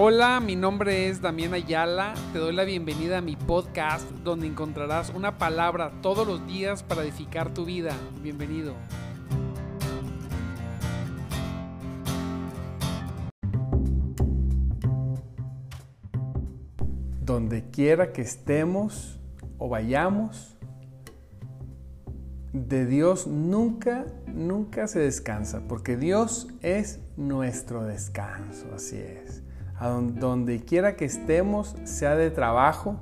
Hola, mi nombre es Damián Ayala. Te doy la bienvenida a mi podcast donde encontrarás una palabra todos los días para edificar tu vida. Bienvenido. Donde quiera que estemos o vayamos, de Dios nunca, nunca se descansa, porque Dios es nuestro descanso, así es a donde quiera que estemos, sea de trabajo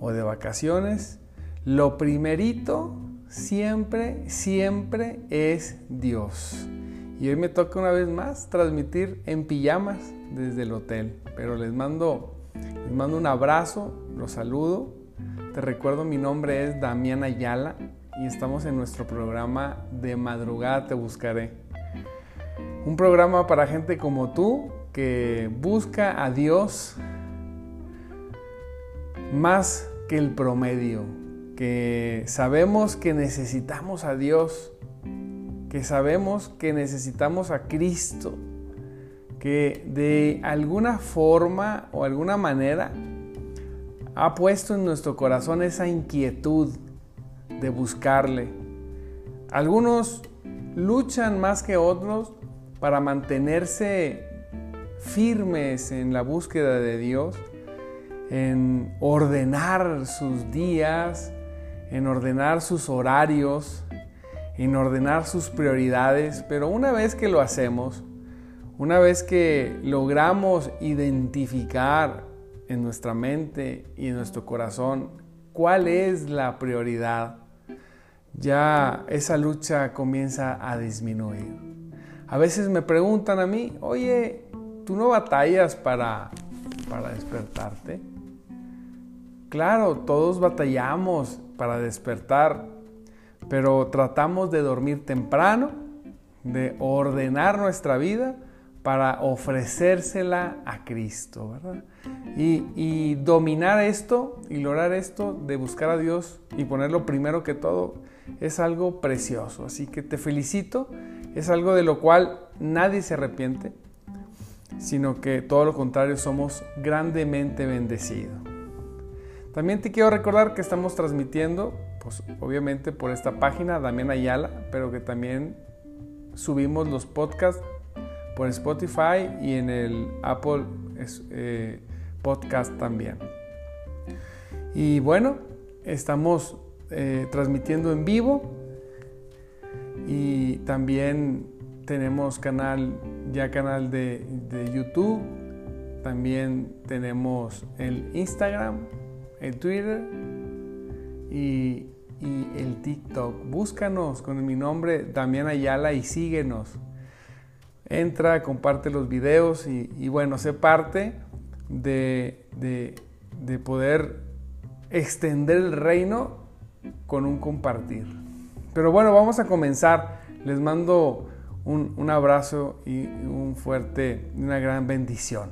o de vacaciones, lo primerito siempre, siempre es Dios. Y hoy me toca una vez más transmitir en pijamas desde el hotel. Pero les mando, les mando un abrazo, los saludo. Te recuerdo, mi nombre es Damián Ayala y estamos en nuestro programa de madrugada Te Buscaré. Un programa para gente como tú que busca a Dios más que el promedio, que sabemos que necesitamos a Dios, que sabemos que necesitamos a Cristo, que de alguna forma o alguna manera ha puesto en nuestro corazón esa inquietud de buscarle. Algunos luchan más que otros para mantenerse firmes en la búsqueda de Dios, en ordenar sus días, en ordenar sus horarios, en ordenar sus prioridades, pero una vez que lo hacemos, una vez que logramos identificar en nuestra mente y en nuestro corazón cuál es la prioridad, ya esa lucha comienza a disminuir. A veces me preguntan a mí, oye, ¿Tú no batallas para, para despertarte? Claro, todos batallamos para despertar, pero tratamos de dormir temprano, de ordenar nuestra vida para ofrecérsela a Cristo, ¿verdad? Y, y, dominar esto y lograr esto de buscar a Dios y ponerlo primero que todo es algo precioso. Así que te felicito, es algo de lo cual nadie se arrepiente sino que todo lo contrario, somos grandemente bendecidos. También te quiero recordar que estamos transmitiendo, pues obviamente por esta página, Damián Ayala, pero que también subimos los podcasts por Spotify y en el Apple eh, Podcast también. Y bueno, estamos eh, transmitiendo en vivo y también tenemos canal, ya canal de, YouTube, también tenemos el Instagram, el Twitter y, el TikTok. Búscanos con mi nombre Damián Ayala y síguenos. Entra, comparte los videos y, bueno, sé parte de, de poder extender el reino con un compartir. Pero bueno, vamos a comenzar. Les mando un, abrazo y un fuerte, una gran bendición.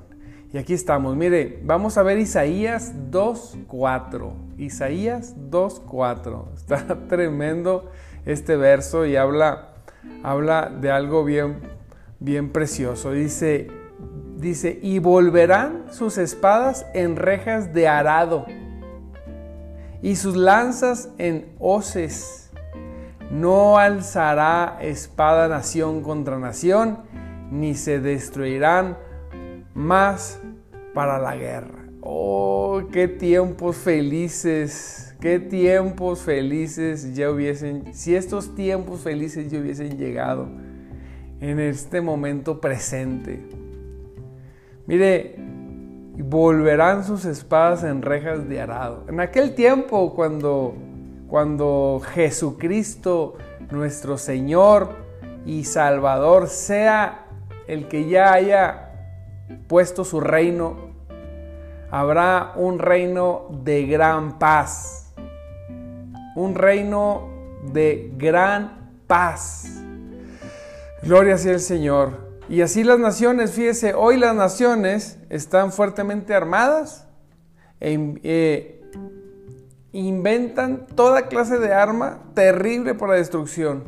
Y aquí estamos. Mire, vamos a ver Isaías 2.4. Isaías 2.4. Está tremendo este verso y habla, habla de algo bien, bien precioso. Dice, dice, y volverán sus espadas en rejas de arado y sus lanzas en hoces no alzará espada nación contra nación, ni se destruirán más para la guerra. Oh, qué tiempos felices, qué tiempos felices ya hubiesen, si estos tiempos felices ya hubiesen llegado en este momento presente. Mire, volverán sus espadas en rejas de arado. En aquel tiempo cuando cuando Jesucristo, nuestro Señor y Salvador, sea el que ya haya puesto su reino, habrá un reino de gran paz, un reino de gran paz. Gloria sea el Señor. Y así las naciones, fíjese, hoy las naciones están fuertemente armadas, e, eh, inventan toda clase de arma terrible para destrucción.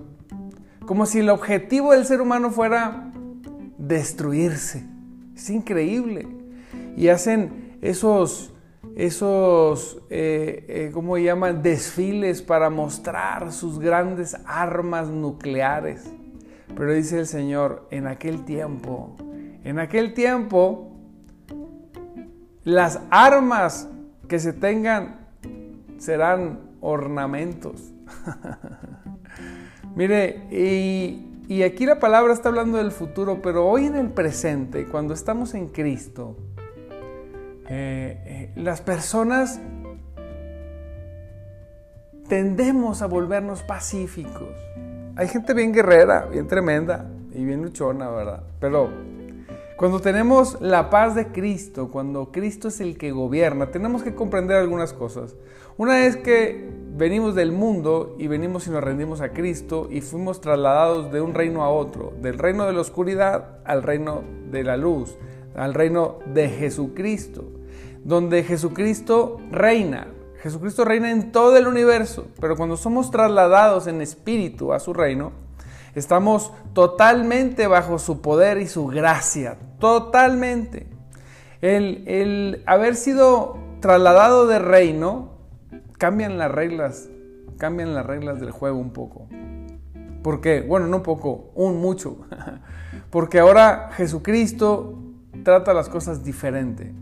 Como si el objetivo del ser humano fuera destruirse. Es increíble. y hacen esos, esos, eh, eh, ¿cómo llaman? Desfiles para mostrar sus grandes armas nucleares. Pero dice el Señor, en aquel tiempo, en aquel tiempo, las armas que se tengan serán ornamentos. Mire, y, aquí la palabra está hablando del futuro, pero hoy en el presente, cuando estamos en Cristo, eh, eh, las personas tendemos a volvernos pacíficos. Hay gente bien guerrera, bien tremenda y bien luchona, ¿verdad? Pero cuando tenemos la paz de Cristo, cuando Cristo es el que gobierna, tenemos que comprender algunas cosas. Una es que venimos del mundo y venimos y nos rendimos a Cristo y fuimos trasladados de un reino a otro, del reino de la oscuridad al reino de la luz, al reino de Jesucristo donde Jesucristo reina. Jesucristo reina en todo el universo, pero cuando somos trasladados en espíritu a su reino, estamos totalmente bajo su poder y su gracia, totalmente. El, haber sido trasladado de reino, cambian las reglas, cambian las reglas del juego un poco. ¿Por qué? Bueno, no poco, un mucho. Porque ahora Jesucristo trata las cosas diferente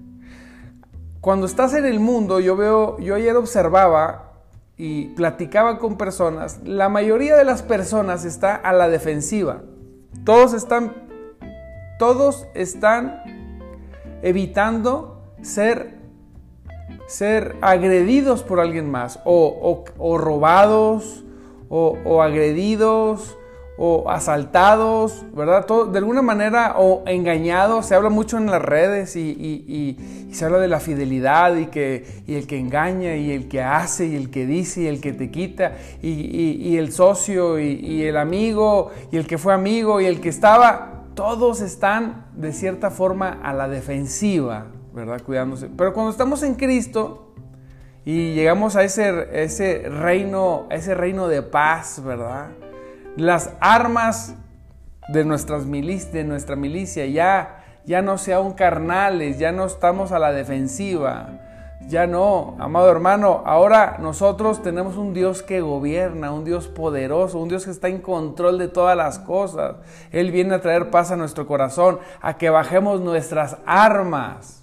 cuando estás en el mundo, yo veo, yo ayer observaba y platicaba con personas, la mayoría de las personas está a la defensiva. Todos están, todos están evitando ser, ser agredidos por alguien más, o, robados, o agredidos, o asaltados, ¿verdad? Todo, de alguna manera, o engañados. Se habla mucho en las redes y, se habla de la fidelidad y, que, y el que engaña y el que hace y el que dice y el que te quita y, el socio y, el amigo y el que fue amigo y el que estaba. Todos están de cierta forma a la defensiva, ¿verdad? Cuidándose. Pero cuando estamos en Cristo y llegamos a ese, ese reino, ese reino de paz, ¿verdad? las armas de, nuestras de nuestra milicia ya, ya no sean carnales, ya no estamos a la defensiva. Ya no, amado hermano, ahora nosotros tenemos un Dios que gobierna, un Dios poderoso, un Dios que está en control de todas las cosas. Él viene a traer paz a nuestro corazón, a que bajemos nuestras armas.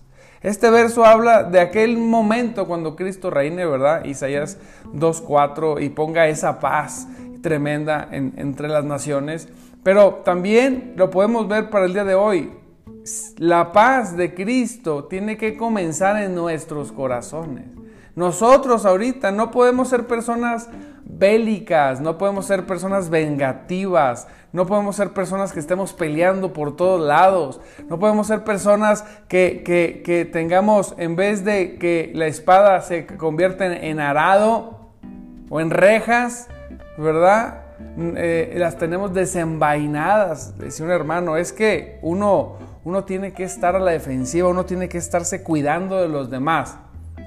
Este verso habla de aquel momento cuando Cristo reine, ¿verdad? Isaías 2.4 y ponga esa paz tremenda entre las naciones, pero también lo podemos ver para el día de hoy. La paz de Cristo tiene que comenzar en nuestros corazones. Nosotros ahorita no podemos ser personas bélicas, no podemos ser personas vengativas, no podemos ser personas que estemos peleando por todos lados, no podemos ser personas que, que tengamos, en vez de que la espada se convierta en arado o en rejas, ¿verdad? Eh, las tenemos desenvainadas, decía un hermano, es que uno, uno tiene que estar a la defensiva, uno tiene que estarse cuidando de los demás.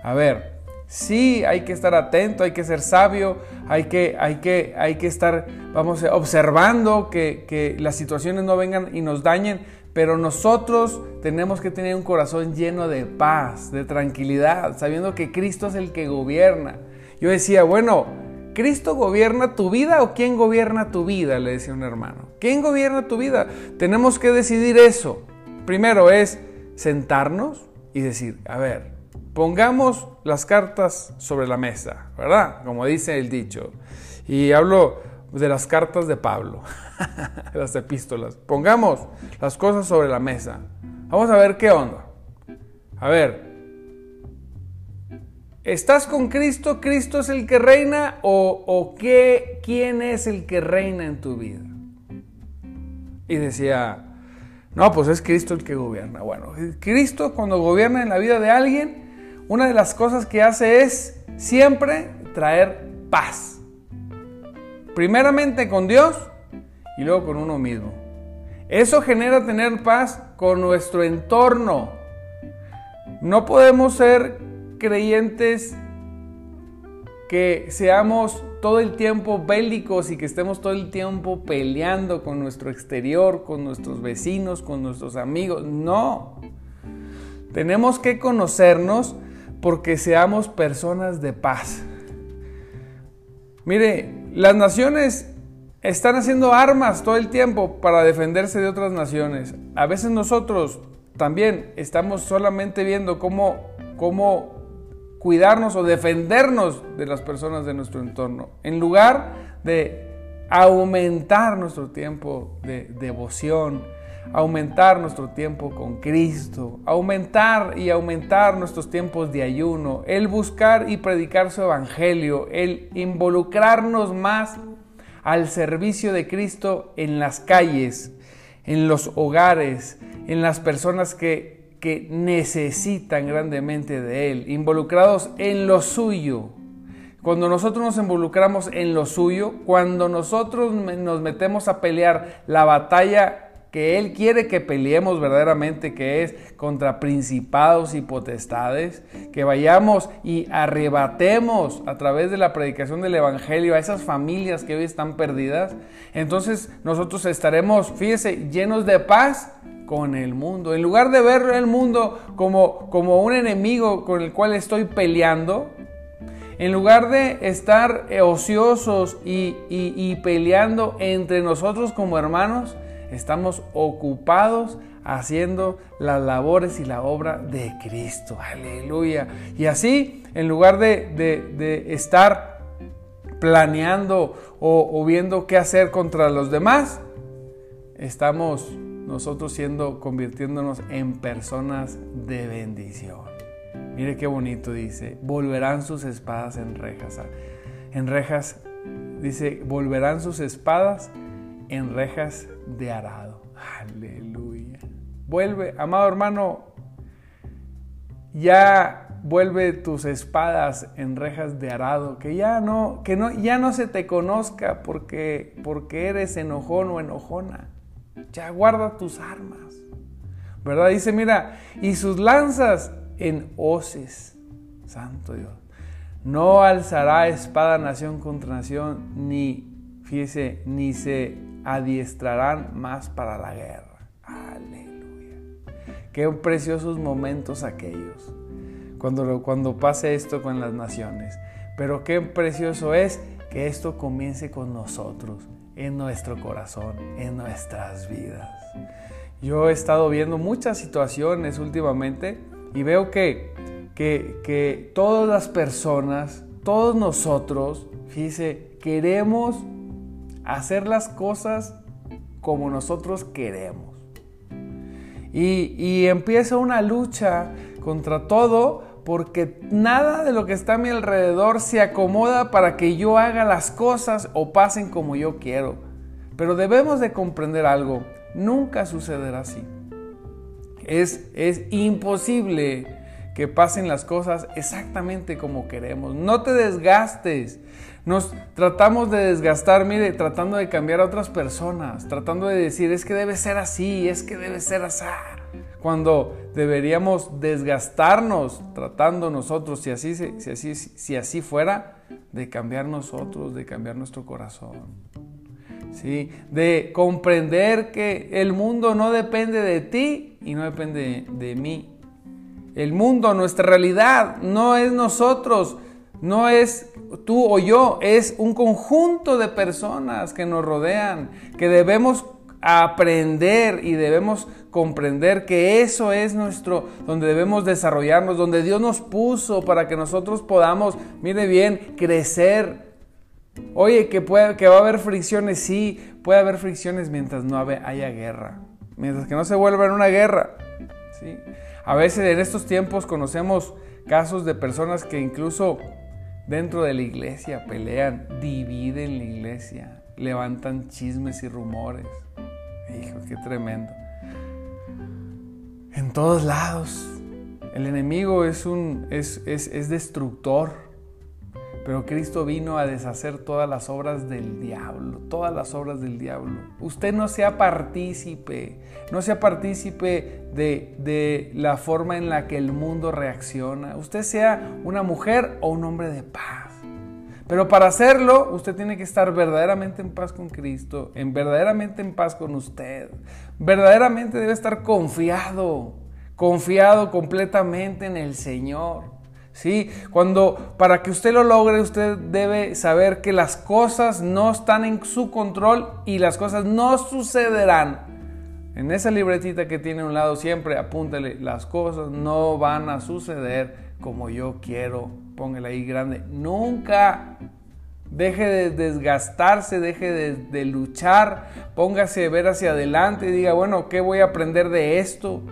A ver, sí hay que estar atento, hay que ser sabio, hay que, hay que, hay que estar, vamos, observando que, que las situaciones no vengan y nos dañen, pero nosotros tenemos que tener un corazón lleno de paz, de tranquilidad, sabiendo que Cristo es el que gobierna. Yo decía, bueno, ¿Cristo gobierna tu vida o quién gobierna tu vida? Le decía un hermano. ¿Quién gobierna tu vida? Tenemos que decidir eso. Primero es sentarnos y decir, a ver, pongamos las cartas sobre la mesa, ¿verdad? Como dice el dicho. Y hablo de las cartas de Pablo, las epístolas. Pongamos las cosas sobre la mesa. Vamos a ver qué onda. A ver, ¿Estás con Cristo? ¿Cristo es el que reina? ¿O, qué, quién es el que reina en tu vida? Y decía, no, pues es Cristo el que gobierna. Bueno, Cristo cuando gobierna en la vida de alguien, una de las cosas que hace es siempre traer paz. Primeramente con Dios y luego con uno mismo. Eso genera tener paz con nuestro entorno. No podemos ser creyentes que seamos todo el tiempo bélicos y que estemos todo el tiempo peleando con nuestro exterior, con nuestros vecinos, con nuestros amigos. No. Tenemos que conocernos porque seamos personas de paz. Mire, las naciones están haciendo armas todo el tiempo para defenderse de otras naciones. A veces nosotros también estamos solamente viendo cómo, cómo cuidarnos o defendernos de las personas de nuestro entorno, en lugar de aumentar nuestro tiempo de devoción, aumentar nuestro tiempo con Cristo, aumentar y aumentar nuestros tiempos de ayuno, el buscar y predicar su evangelio, el involucrarnos más al servicio de Cristo en las calles, en los hogares, en las personas que, necesitan grandemente de Él, involucrados en lo suyo. Cuando nosotros nos involucramos en lo suyo, cuando nosotros nos metemos a pelear la batalla que Él quiere que peleemos verdaderamente, que es contra principados y potestades, que vayamos y arrebatemos a través de la predicación del Evangelio a esas familias que hoy están perdidas, entonces nosotros estaremos, fíjese, llenos de paz con el mundo. En lugar de ver el mundo como, como un enemigo con el cual estoy peleando, en lugar de estar ociosos y, y peleando entre nosotros como hermanos, estamos ocupados haciendo las labores y la obra de Cristo. Aleluya. Y así, en lugar de, estar planeando o, viendo qué hacer contra los demás, estamos nosotros siendo, convirtiéndonos en personas de bendición. Mire qué bonito dice, volverán sus espadas en rejas. En rejas, dice, volverán sus espadas en rejas de arado. Aleluya. Vuelve, amado hermano, ya vuelve tus espadas en rejas de arado, que ya no, que no, ya no se te conozca porque, porque eres enojón o enojona. Ya guarda tus armas. ¿Verdad? Dice, mira, y sus lanzas en hoces. Santo Dios. No alzará espada nación contra nación, ni, fíjese, ni se adiestrarán más para la guerra. Aleluya. Qué preciosos momentos aquellos, cuando, cuando pase esto con las naciones. Pero qué precioso es que esto comience con nosotros, en nuestro corazón, en nuestras vidas. Yo he estado viendo muchas situaciones últimamente y veo que, que, que todas las personas, todos nosotros, fíjese, queremos hacer las cosas como nosotros queremos. Y, empieza una lucha contra todo porque nada de lo que está a mi alrededor se acomoda para que yo haga las cosas o pasen como yo quiero. Pero debemos de comprender algo, nunca sucederá así. Es, es imposible que pasen las cosas exactamente como queremos. No te desgastes. Nos tratamos de desgastar, mire, tratando de cambiar a otras personas, tratando de decir, es que debe ser así, es que debe ser así. Cuando deberíamos desgastarnos tratando nosotros, si así, si así, si así fuera, de cambiar nosotros, de cambiar nuestro corazón. ¿Sí? De comprender que el mundo no depende de ti y no depende de mí el mundo, nuestra realidad, no es nosotros, no es tú o yo, es un conjunto de personas que nos rodean, que debemos aprender y debemos comprender que eso es nuestro, donde debemos desarrollarnos, donde Dios nos puso para que nosotros podamos, mire bien, crecer. Oye, que, puede, que va a haber fricciones, sí, puede haber fricciones mientras no haya guerra, mientras que no se vuelva en una guerra. ¿sí? A veces en estos tiempos conocemos casos de personas que incluso dentro de la iglesia pelean, dividen la iglesia, levantan chismes y rumores. Hijo, qué tremendo. En todos lados. El enemigo es, un, es, es destructor. Pero Cristo vino a deshacer todas las obras del diablo, todas las obras del diablo. Usted no sea partícipe, no sea partícipe de, de, la forma en la que el mundo reacciona. Usted sea una mujer o un hombre de paz. Pero para hacerlo, usted tiene que estar verdaderamente en paz con Cristo, en verdaderamente en paz con usted. Verdaderamente debe estar confiado confiado completamente en el Señor. ¿Sí? Cuando para que usted lo logre, usted debe saber que las cosas no están en su control y las cosas no sucederán. En esa libretita que tiene a un lado siempre apúntale, las cosas no van a suceder como yo quiero. Póngale ahí grande. Nunca deje de desgastarse, deje de, de luchar, póngase a ver hacia adelante y diga, bueno, ¿qué voy a aprender de esto?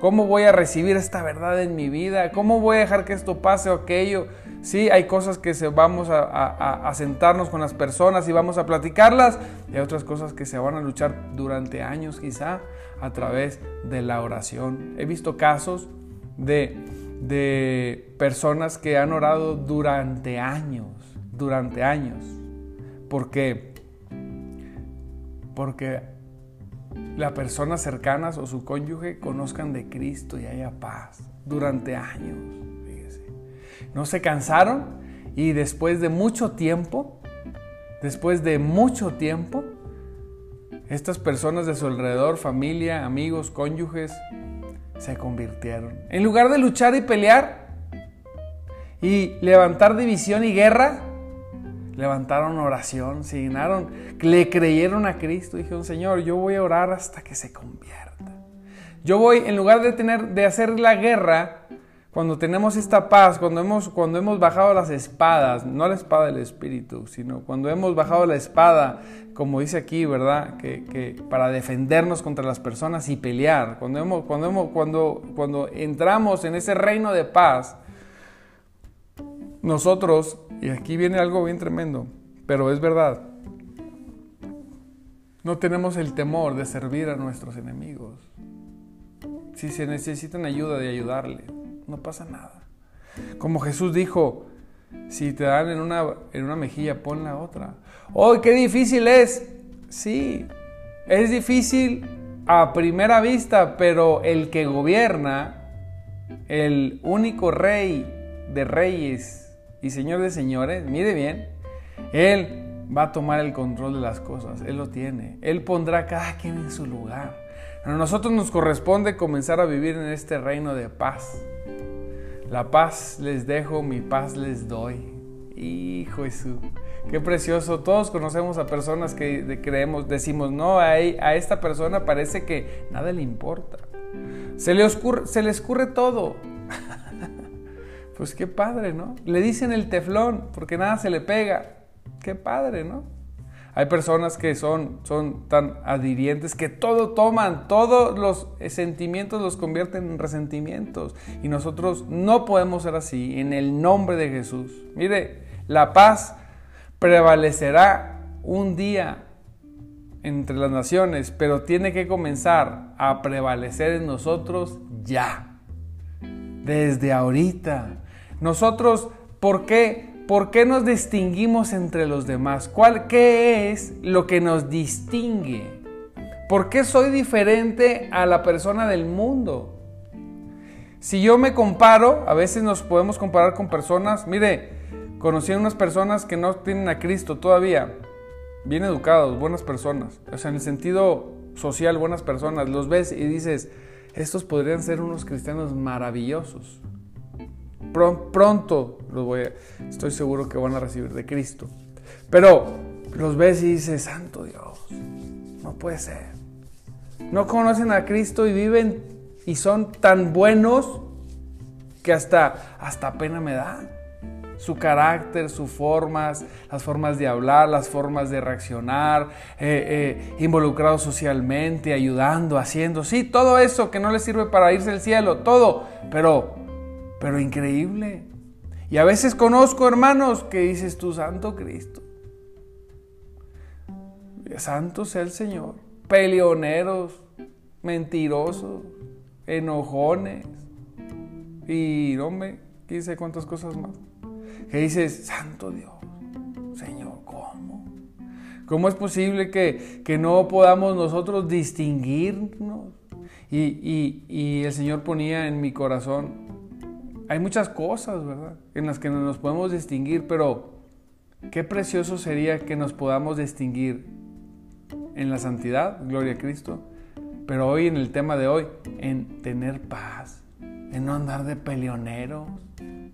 ¿Cómo voy a recibir esta verdad en mi vida? ¿Cómo voy a dejar que esto pase o aquello? Sí, hay cosas que se vamos a, sentarnos con las personas y vamos a platicarlas y hay otras cosas que se van a luchar durante años quizá a través de la oración. He visto casos de, de personas que han orado durante años, durante años, porque, porque las personas cercanas o su cónyuge conozcan de Cristo y haya paz durante años. No se cansaron y después de mucho tiempo, después de mucho tiempo, estas personas de su alrededor, familia, amigos, cónyuges, se convirtieron. En lugar de luchar y pelear y levantar división y guerra, levantaron oración, signaron, le creyeron a Cristo, dijeron, Señor, yo voy a orar hasta que se convierta. Yo voy, en lugar de tener, de hacer la guerra, cuando tenemos esta paz, cuando hemos, cuando hemos bajado las espadas, no la espada del Espíritu, sino cuando hemos bajado la espada, como dice aquí, ¿verdad? Que, para defendernos contra las personas y pelear, cuando, hemos, cuando, hemos, cuando, cuando entramos en ese reino de paz, nosotros, y aquí viene algo bien tremendo, pero es verdad, no tenemos el temor de servir a nuestros enemigos. Si se necesitan ayuda, de ayudarle, no pasa nada. Como Jesús dijo, si te dan en una, en una mejilla, pon la otra. ¡Oh, qué difícil es! Sí, es difícil a primera vista, pero el que gobierna, el único rey de reyes y Señor de señores, mire bien, Él va a tomar el control de las cosas, Él lo tiene, Él pondrá a cada quien en su lugar. A nosotros nos corresponde comenzar a vivir en este reino de paz. La paz les dejo, mi paz les doy. Hijo Jesús, qué precioso. Todos conocemos a personas que creemos, decimos, no, a, a esta persona parece que nada le importa. Se le, oscurre, se le escurre todo. Pues qué padre, ¿no? Le dicen el teflón porque nada se le pega. Qué padre, ¿no? Hay personas que son, son tan adhirientes que todo toman, todos los sentimientos los convierten en resentimientos. Y nosotros no podemos ser así en el nombre de Jesús. Mire, la paz prevalecerá un día entre las naciones, pero tiene que comenzar a prevalecer en nosotros ya, desde ahorita. Nosotros, ¿por qué? ¿Por qué nos distinguimos entre los demás? ¿Cuál, ¿Qué es lo que nos distingue? ¿Por qué soy diferente a la persona del mundo? Si yo me comparo, a veces nos podemos comparar con personas, mire, conocí a unas personas que no tienen a Cristo todavía, bien educados, buenas personas, o sea, en el sentido social, buenas personas, los ves y dices, estos podrían ser unos cristianos maravillosos pronto los voy estoy seguro que van a recibir de Cristo. Pero los ves y dices, Santo Dios, no puede ser. No conocen a Cristo y viven y son tan buenos que hasta, hasta pena me da. Su carácter, sus formas, las formas de hablar, las formas de reaccionar, eh, eh, involucrados socialmente, ayudando, haciendo, sí, todo eso que no les sirve para irse al cielo, todo, pero pero increíble. Y a veces conozco hermanos que dices tú, Santo Cristo. Santo sea el Señor. Peleoneros, mentirosos, enojones. Y no me quise cuántas cosas más. Que dices, Santo Dios, Señor, ¿cómo? ¿Cómo es posible que, no podamos nosotros distinguirnos? Y, y el Señor ponía en mi corazón hay muchas cosas, ¿verdad? En las que no nos podemos distinguir, pero qué precioso sería que nos podamos distinguir en la santidad, gloria a Cristo, pero hoy en el tema de hoy, en tener paz, en no andar de peleoneros,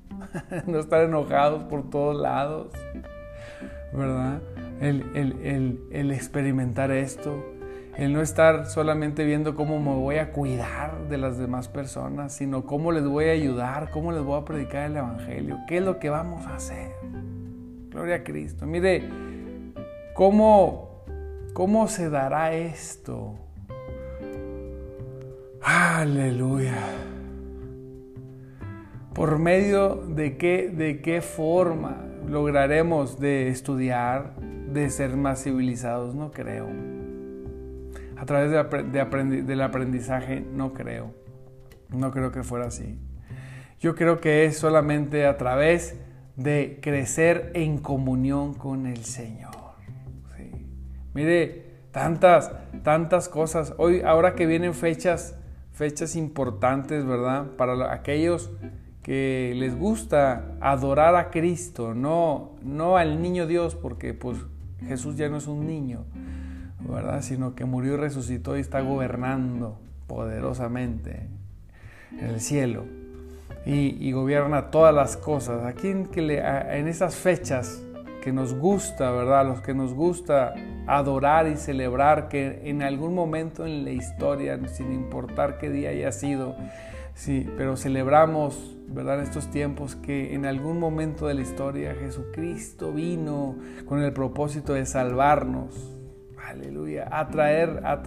no estar enojados por todos lados, ¿verdad? El experimentar esto, el no estar solamente viendo cómo me voy a cuidar de las demás personas, sino cómo les voy a ayudar, cómo les voy a predicar el Evangelio, qué es lo que vamos a hacer. Gloria a Cristo. Mire, ¿cómo, cómo se dará esto? Aleluya. ¿Por medio de qué, de qué forma lograremos de estudiar, de ser más civilizados? No creo. A través del aprendizaje, no creo. No creo que fuera así. Yo creo que es solamente a través de crecer en comunión con el Señor. Mire, tantas, tantas cosas. Hoy, ahora que vienen fechas, fechas importantes, ¿verdad? Para aquellos que les gusta adorar a Cristo, no, no al niño Dios, porque pues Jesús ya no es un niño, ¿verdad? Sino que murió y resucitó y está gobernando poderosamente en el cielo y, gobierna todas las cosas. Aquí en, que le, en esas fechas que nos gusta, ¿verdad? Los que nos gusta adorar y celebrar que en algún momento en la historia, sin importar qué día haya sido, sí, pero celebramos, ¿verdad? En estos tiempos que en algún momento de la historia Jesucristo vino con el propósito de salvarnos. Aleluya, a traer, a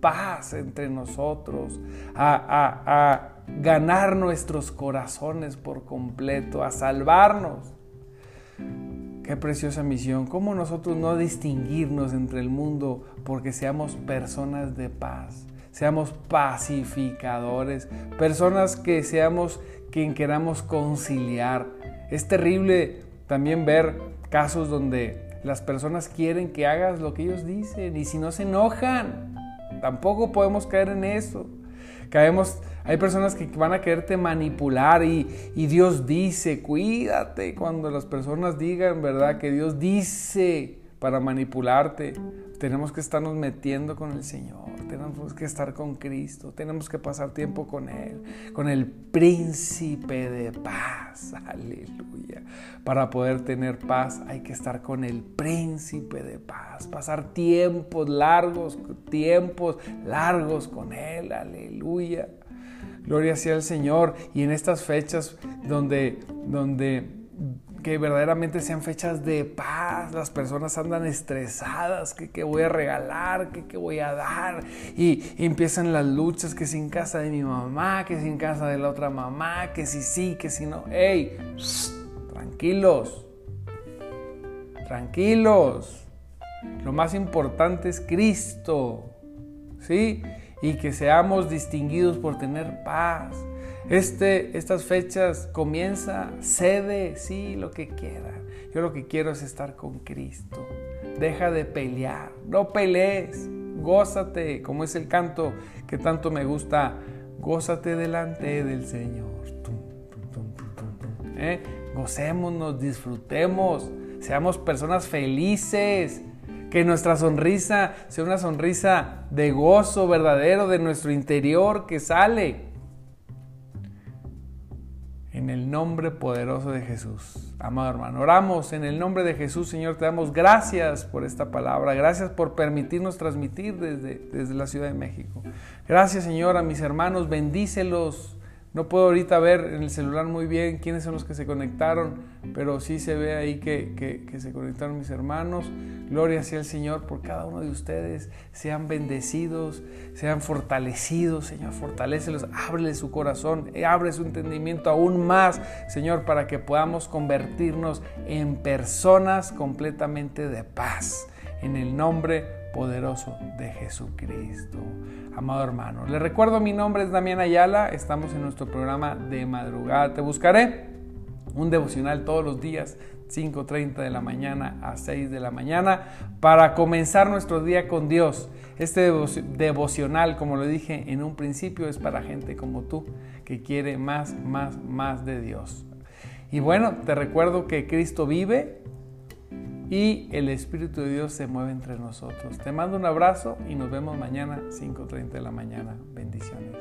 paz entre nosotros, a, ganar nuestros corazones por completo, a salvarnos. Qué preciosa misión. ¿Cómo nosotros no distinguirnos entre el mundo porque seamos personas de paz? Seamos pacificadores, personas que seamos quien queramos conciliar. Es terrible también ver casos donde las personas quieren que hagas lo que ellos dicen y si no se enojan, Tampoco podemos caer en eso. Caemos, hay personas que van a quererte manipular y, y, Dios dice, cuídate cuando las personas digan, ¿verdad? Que Dios dice para manipularte. Tenemos que estarnos metiendo con el Señor, tenemos que estar con Cristo, tenemos que pasar tiempo con Él, con el príncipe de paz. Aleluya. Para poder tener paz hay que estar con el príncipe de paz, pasar tiempos largos, tiempos largos con Él. Aleluya. Gloria sea al Señor. Y en estas fechas donde, donde que verdaderamente sean fechas de paz. Las personas andan estresadas, que qué voy a regalar, que qué voy a dar. Y, empiezan las luchas, que si en casa de mi mamá, que si en casa de la otra mamá, que si sí, que si no. ¡Ey! tranquilos. Tranquilos. Lo más importante es Cristo. ¿Sí? Y que seamos distinguidos por tener paz este, estas fechas comienza, cede, sí, lo que quiera. Yo lo que quiero es estar con Cristo. Deja de pelear, no pelees, gózate, como es el canto que tanto me gusta, gózate delante del Señor. ¿Eh? Gocémonos, disfrutemos, seamos personas felices. Que nuestra sonrisa sea una sonrisa de gozo verdadero de nuestro interior que sale en el nombre poderoso de Jesús. Amado hermano, oramos en el nombre de Jesús, Señor, te damos gracias por esta palabra, gracias por permitirnos transmitir desde, desde la Ciudad de México. Gracias, Señor, a mis hermanos, bendícelos no puedo ahorita ver en el celular muy bien quiénes son los que se conectaron, pero sí se ve ahí que, se conectaron mis hermanos. Gloria sea el Señor por cada uno de ustedes. Sean bendecidos, sean fortalecidos, Señor. Fortalécelos, ábrele su corazón, eh, abre su entendimiento aún más, Señor, para que podamos convertirnos en personas completamente de paz. En el nombre poderoso de Jesucristo. Amado hermano, le recuerdo mi nombre es Damián Ayala, estamos en nuestro programa de madrugada. Te buscaré un devocional todos los días, 5.30 de la mañana a 6 de la mañana, para comenzar nuestro día con Dios. Este devocional, como lo dije en un principio, es para gente como tú, que quiere más, más, más de Dios. Y bueno, te recuerdo que Cristo vive y el Espíritu de Dios se mueve entre nosotros. Te mando un abrazo y nos vemos mañana 5.30 de la mañana. Bendiciones.